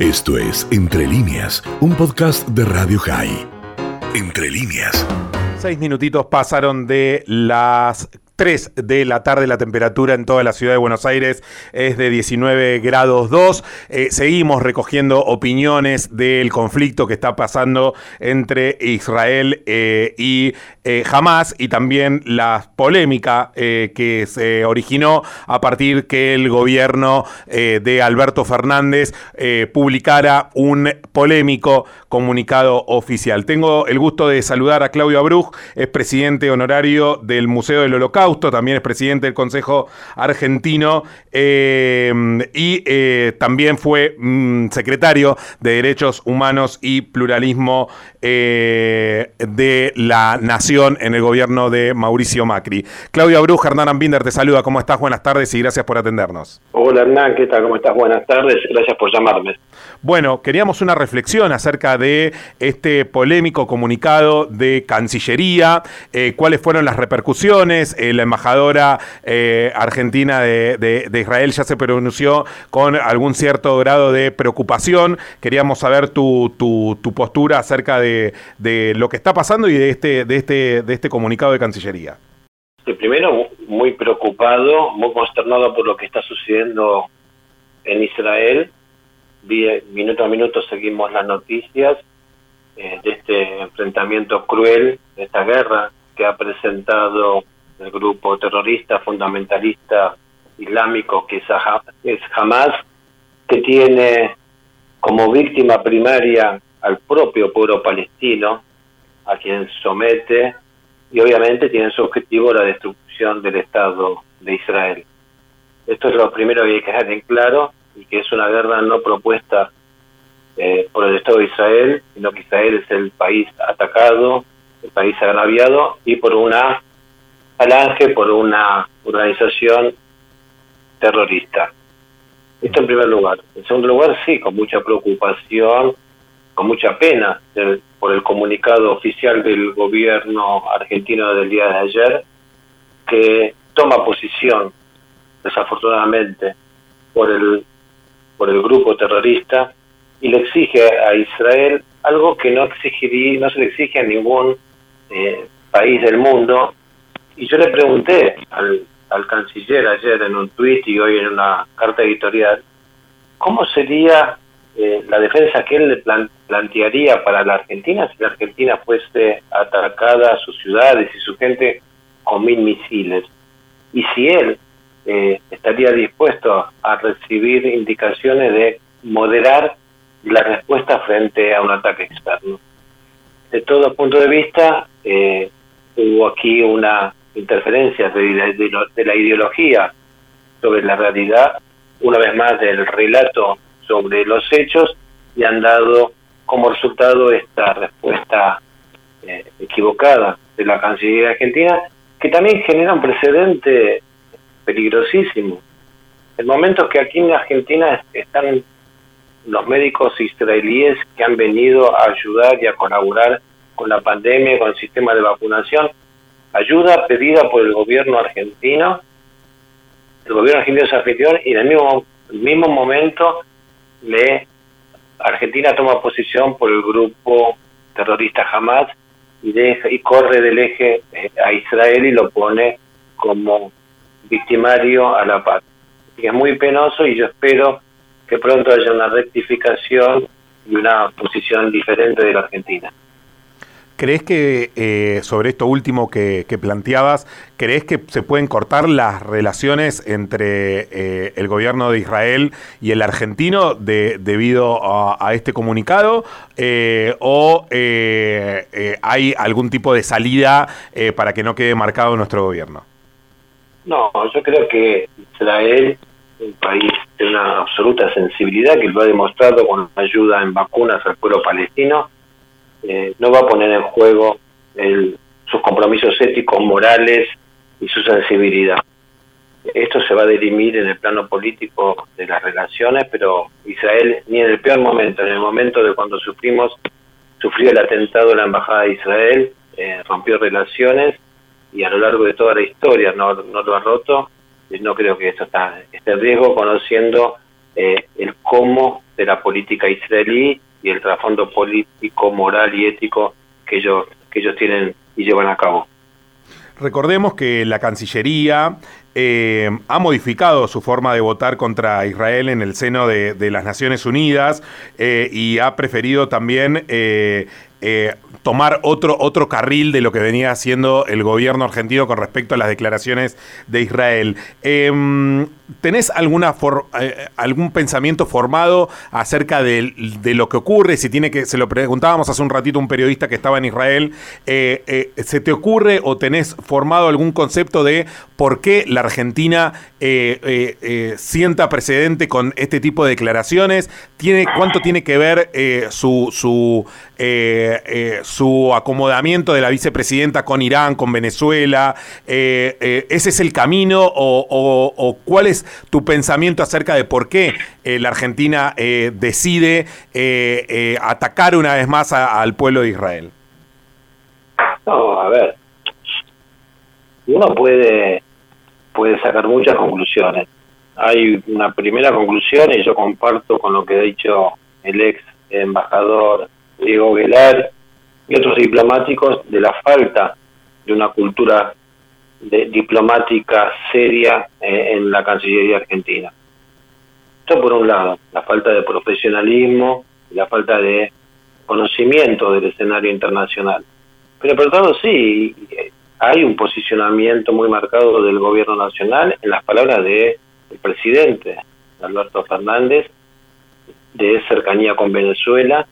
Esto es Entre líneas, un podcast de Radio High. Entre líneas. Seis minutitos pasaron de las 3 de la tarde la temperatura en toda la ciudad de Buenos Aires es de 19 grados 2. Eh, seguimos recogiendo opiniones del conflicto que está pasando entre Israel eh, y eh, Hamas y también la polémica que se originó a partir que el gobierno de Alberto Fernández publicara un polémico comunicado oficial. Tengo el gusto de saludar a Claudio Abruj, es presidente honorario del Museo del Holocausto también es presidente del Consejo Argentino eh, y eh, también fue mm, secretario de Derechos Humanos y Pluralismo eh, de la Nación en el gobierno de Mauricio Macri. Claudia Bruja, Hernán Ambinder te saluda, ¿cómo estás? Buenas tardes y gracias por atendernos. Hola Hernán, ¿qué tal? ¿Cómo estás? Buenas tardes, gracias por llamarme. Bueno, queríamos una reflexión acerca de este polémico comunicado de Cancillería, cuáles fueron las repercusiones, el la embajadora eh, argentina de, Israel ya se pronunció con algún cierto grado de preocupación. Queríamos saber tu, tu, postura acerca de, lo que está pasando y de este, de este, de este comunicado de Cancillería. primero, muy preocupado, muy consternado por lo que está sucediendo en Israel. Minuto a minuto seguimos las noticias eh, de este enfrentamiento cruel, de esta guerra que ha presentado el grupo terrorista fundamentalista islámico que es Hamas, que tiene como víctima primaria al propio pueblo palestino, a quien somete, y obviamente tiene su objetivo la destrucción del Estado de Israel. Esto es lo primero que hay que dejar en claro, y que es una guerra no propuesta eh, por el Estado de Israel, sino que Israel es el país atacado, el país agraviado, y por una falange por una organización terrorista. Esto en primer lugar. En segundo lugar, sí, con mucha preocupación, mucha pena por el comunicado oficial del gobierno argentino del día de ayer, que toma posición, desafortunadamente, por el, por el grupo terrorista y le exige a Israel algo que no exigiría, no se le exige a ningún eh, país del mundo, y yo le pregunté al, al canciller ayer en un tuit y hoy en una carta editorial, ¿cómo sería eh, la defensa que él plantearía para la Argentina si la Argentina fuese atacada a sus ciudades y su gente con mil misiles? Y si él eh, estaría dispuesto a recibir indicaciones de moderar la respuesta frente a un ataque externo. De todo punto de vista, eh, hubo aquí una interferencias de, la ideología sobre la realidad, una vez más del relato sobre los hechos, y han dado como resultado esta respuesta eh, equivocada de la Cancillería Argentina, que también genera un precedente peligrosísimo. El momento que aquí en Argentina están los médicos israelíes que han venido a ayudar y a colaborar con la pandemia, con el sistema de vacunación, ayuda pedida por el gobierno argentino, el gobierno argentino se anfitrión y en el mismo, mismo momento le Argentina toma posición por el grupo terrorista Hamas y, deja, y corre del eje eh, a Israel y lo pone como victimario a la paz. es muy penoso y yo espero que pronto haya una rectificación y una posición diferente de la Argentina. ¿Crees que eh, sobre esto último que, planteabas, crees que se pueden cortar las relaciones entre eh, el gobierno de Israel y el argentino debido a, este comunicado? Eh, ¿O hay algún tipo de salida para que no quede marcado nuestro gobierno? No, yo creo que Israel, un país de una absoluta sensibilidad, que lo ha demostrado con ayuda en vacunas al pueblo palestino, eh, no va a poner en juego sus compromisos éticos, morales y su sensibilidad. Esto se va a dirimir en el plano político de las relaciones, pero Israel ni en el peor momento, en el momento de cuando sufrimos, sufrió el atentado en la Embajada de Israel, eh, rompió relaciones y a lo largo de toda la historia no, no lo ha roto. No creo que esto esté en riesgo conociendo eh, el cómo de la política israelí y el trasfondo político, moral y ético que ellos, que ellos tienen y llevan a cabo. Recordemos que la Cancillería eh, ha modificado su forma de votar contra Israel en el seno de, las Naciones Unidas eh, y ha preferido también eh, tomar otro, otro carril de lo que venía haciendo el gobierno argentino con respecto a las declaraciones de Israel. Em, ¿Tenés eh, algún pensamiento formado acerca de, lo que ocurre? Si tiene que, se lo preguntábamos hace un ratito a un periodista que estaba en Israel, eh, eh, ¿se te ocurre o tenés formado algún concepto de por qué la Argentina sienta precedente con este tipo de declaraciones? ¿Tiene, ¿Cuánto tiene que ver su, su su acomodamiento de la vicepresidenta con Irán, con Venezuela. Eh, eh, ¿Ese es el camino o, cuál es tu pensamiento acerca de por qué eh, la Argentina decide atacar una vez más al pueblo de Israel? No, a ver, uno puede, puede sacar muchas conclusiones. Hay una primera conclusión y yo comparto con lo que ha dicho el ex embajador Diego Velar y otros diplomáticos de la falta de una cultura de, diplomática seria eh, en la Cancillería Argentina. Esto por un lado, la falta de profesionalismo y la falta de conocimiento del escenario internacional. Pero por otro lado sí, hay un posicionamiento muy marcado del gobierno nacional en las palabras del presidente Alberto Fernández de cercanía con Venezuela,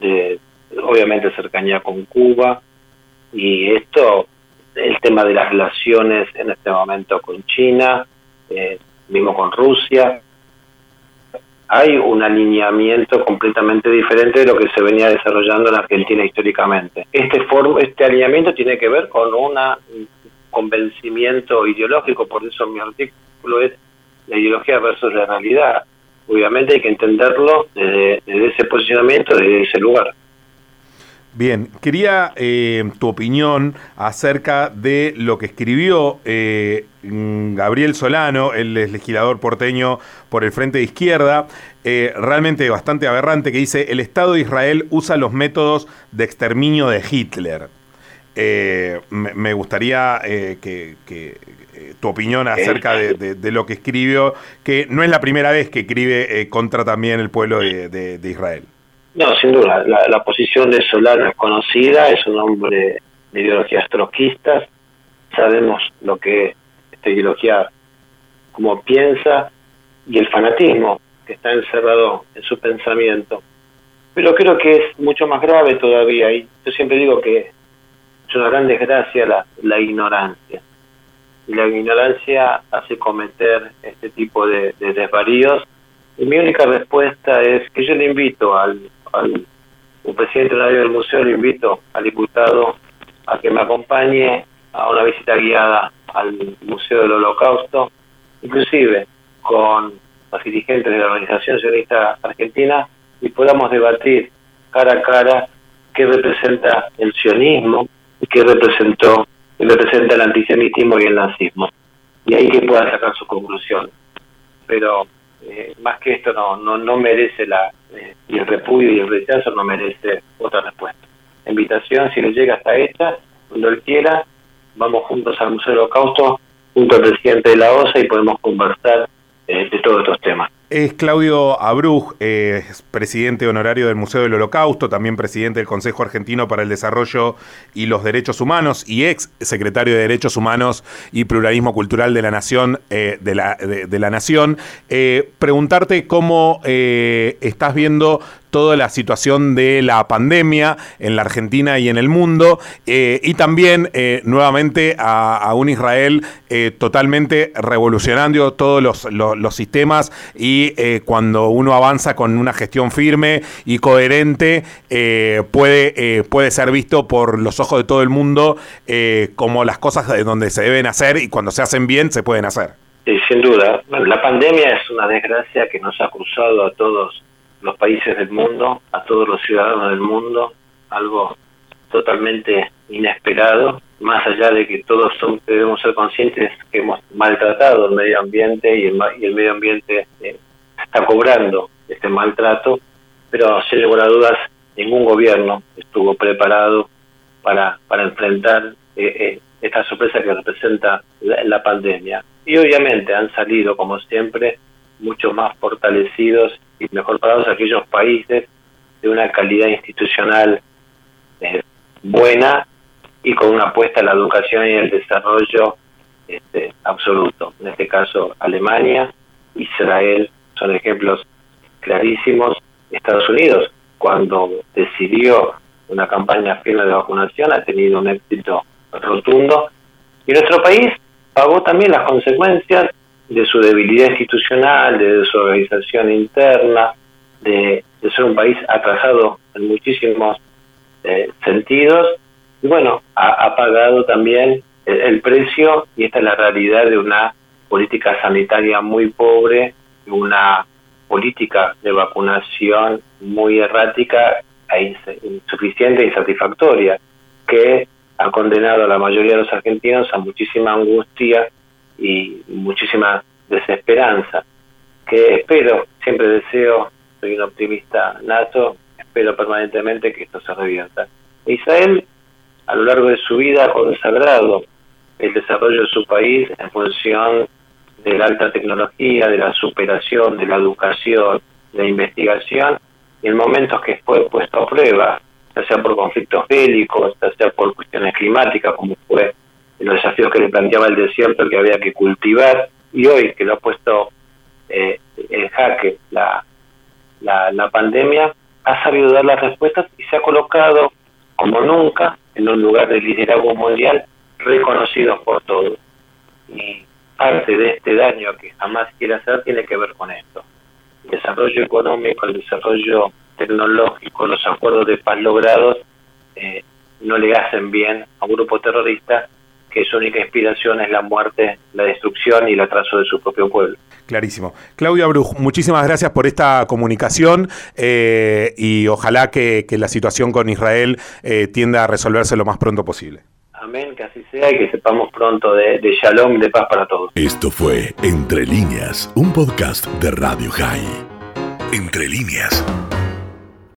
de obviamente cercanía con Cuba y esto, el tema de las relaciones en este momento con China, eh, mismo con Rusia, hay un alineamiento completamente diferente de lo que se venía desarrollando en Argentina históricamente. Este, este alineamiento tiene que ver con un convencimiento ideológico, por eso mi artículo es la ideología versus la realidad. Obviamente hay que entenderlo desde ese posicionamiento, desde ese lugar. Bien, quería eh, tu opinión acerca de lo que escribió eh, Gabriel Solano, el legislador porteño por el Frente de Izquierda, eh, realmente bastante aberrante, que dice, el Estado de Israel usa los métodos de exterminio de Hitler. Me, gustaría que, tu opinión acerca de, lo que escribió, que no es la primera vez que escribe contra también el pueblo de Israel. No, sin duda. La, posición de Solano es conocida, es un hombre de ideologías troquistas. Sabemos lo que esta ideología, cómo piensa y el fanatismo que está encerrado en su pensamiento. Pero creo que es mucho más grave todavía. Y yo siempre digo que es una gran desgracia la, la ignorancia. Y la ignorancia hace cometer este tipo de, de desvaríos. Y mi única respuesta es que yo le invito al presidente del museo, le invito al diputado a que me acompañe a una visita guiada al Museo del Holocausto, inclusive con los dirigentes de la Organización Sionista Argentina, y podamos debatir cara a cara qué representa el sionismo y qué representó representa el antisemitismo y el nazismo. Y ahí que puedan sacar sus conclusiones. Pero eh, más que esto no, no, no merece la, eh, y el repudio y el rechazo no merece otra respuesta. La invitación, si le llega hasta esta, cuando él quiera, vamos juntos al Museo del Holocausto, junto al presidente de la OSA y podemos conversar eh, de todos estos temas. Es Claudio Abruj, presidente honorario del Museo del Holocausto, también presidente del Consejo Argentino para el Desarrollo y los Derechos Humanos y ex secretario de Derechos Humanos y Pluralismo Cultural de la Nación. la, de, la Nación. preguntarte cómo estás viendo toda la situación de la pandemia en la Argentina y en el mundo, eh, y también eh, nuevamente a, un Israel eh, totalmente revolucionando todos los, sistemas y cuando uno avanza con una gestión firme y coherente, puede, puede ser visto por los ojos de todo el mundo como las cosas de donde se deben hacer y cuando se hacen bien se pueden hacer. sin duda, la pandemia es una desgracia que nos ha cruzado a todos los países del mundo, a todos los ciudadanos del mundo, algo totalmente inesperado, más allá de que todos debemos ser conscientes que hemos maltratado el medio ambiente y el, medio ambiente eh, está cobrando este maltrato, pero sin lugar a dudas ningún gobierno estuvo preparado para, para enfrentar eh, eh, esta sorpresa que representa la, pandemia. Y obviamente han salido, como siempre, mucho más fortalecidos y mejor parados aquellos países de una calidad institucional eh, buena y con una apuesta a la educación y el desarrollo este, absoluto. En este caso, Alemania, Israel son ejemplos clarísimos. Estados Unidos, cuando decidió una campaña firme de vacunación, ha tenido un éxito rotundo. Y nuestro país pagó también las consecuencias de su debilidad institucional, de su organización interna, de, ser un país atrasado en muchísimos eh, sentidos. Y bueno, ha, pagado también el, precio, y esta es la realidad de una política sanitaria muy pobre, una política de vacunación muy errática e insuficiente e insatisfactoria, que ha condenado a la mayoría de los argentinos a muchísima angustia y muchísima desesperanza, que espero, siempre deseo, soy un optimista nato, espero permanentemente que esto se revierta. Israel, a lo largo de su vida, ha consagrado el desarrollo de su país en función de la alta tecnología, de la superación, de la educación, de la investigación, y en momentos que fue puesto a prueba ya sea por conflictos bélicos, ya sea por cuestiones climáticas, como fue los desafíos que le planteaba el desierto que había que cultivar, y hoy que lo ha puesto eh, en jaque la, la, la pandemia, ha sabido dar las respuestas y se ha colocado como nunca en un lugar de liderazgo mundial reconocido por todos. Y parte de este daño que jamás quiere hacer tiene que ver con esto. El desarrollo económico, el desarrollo tecnológico, los acuerdos de paz logrados, eh, no le hacen bien a un grupo terrorista que su única inspiración es la muerte, la destrucción y el atraso de su propio pueblo. Clarísimo. Claudia Bruj, muchísimas gracias por esta comunicación eh, y ojalá que, la situación con Israel eh, tienda a resolverse lo más pronto posible. Amén, que así sea y que sepamos pronto de, de shalom, de paz para todos. Esto fue Entre líneas, un podcast de Radio High. Entre líneas.